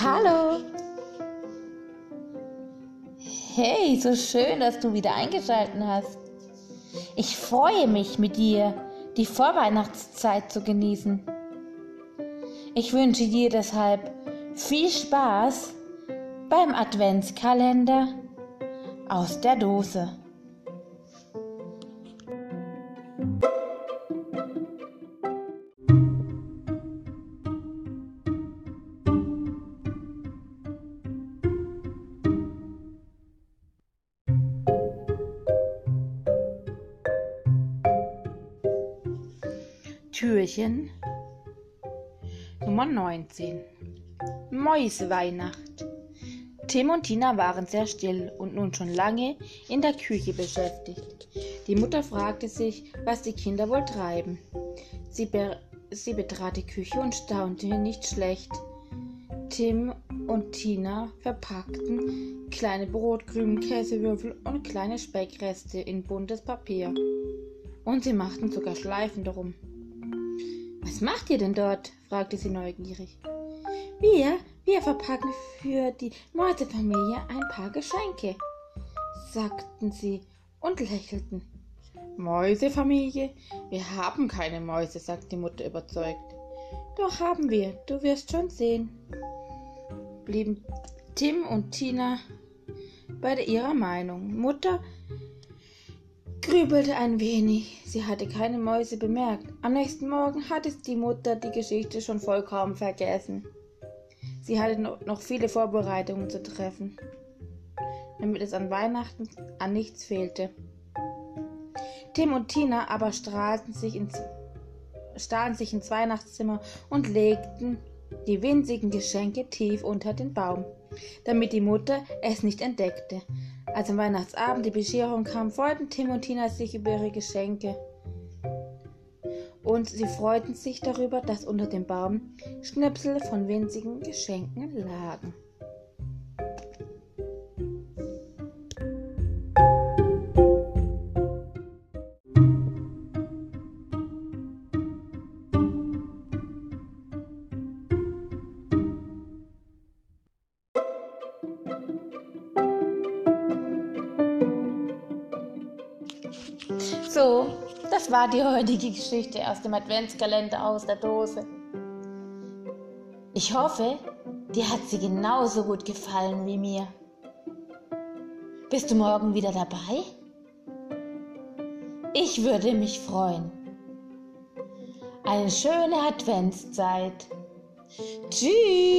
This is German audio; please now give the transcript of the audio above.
Hallo! Hey, so schön, dass du wieder eingeschaltet hast. Ich freue mich mit dir, die Vorweihnachtszeit zu genießen. Ich wünsche dir deshalb viel Spaß beim Adventskalender aus der Dose. Türchen Nummer 19 Mäuseweihnacht Tim und Tina waren sehr still und nun schon lange in der Küche beschäftigt. Die Mutter fragte sich, was die Kinder wohl treiben. Sie, be sie betrat die Küche und staunte nicht schlecht. Tim und Tina verpackten kleine Brotkrümen, Käsewürfel und kleine Speckreste in buntes Papier. Und sie machten sogar Schleifen darum. Was macht ihr denn dort? fragte sie neugierig. Wir, wir verpacken für die Mäusefamilie ein paar Geschenke, sagten sie und lächelten. Mäusefamilie? Wir haben keine Mäuse, sagte die Mutter überzeugt. Doch haben wir, du wirst schon sehen, blieben Tim und Tina bei ihrer Meinung. Mutter grübelte ein wenig. Sie hatte keine Mäuse bemerkt. Am nächsten Morgen hatte die Mutter die Geschichte schon vollkommen vergessen. Sie hatte noch viele Vorbereitungen zu treffen, damit es an Weihnachten an nichts fehlte. Tim und Tina aber strahlten sich ins, stahlen sich ins Weihnachtszimmer und legten die winzigen Geschenke tief unter den Baum, damit die Mutter es nicht entdeckte. Als am Weihnachtsabend die Bescherung kam, freuten Tim und Tina sich über ihre Geschenke. Und sie freuten sich darüber, dass unter dem Baum Schnipsel von winzigen Geschenken lagen. So, das war die heutige Geschichte aus dem Adventskalender aus der Dose. Ich hoffe, dir hat sie genauso gut gefallen wie mir. Bist du morgen wieder dabei? Ich würde mich freuen. Eine schöne Adventszeit. Tschüss.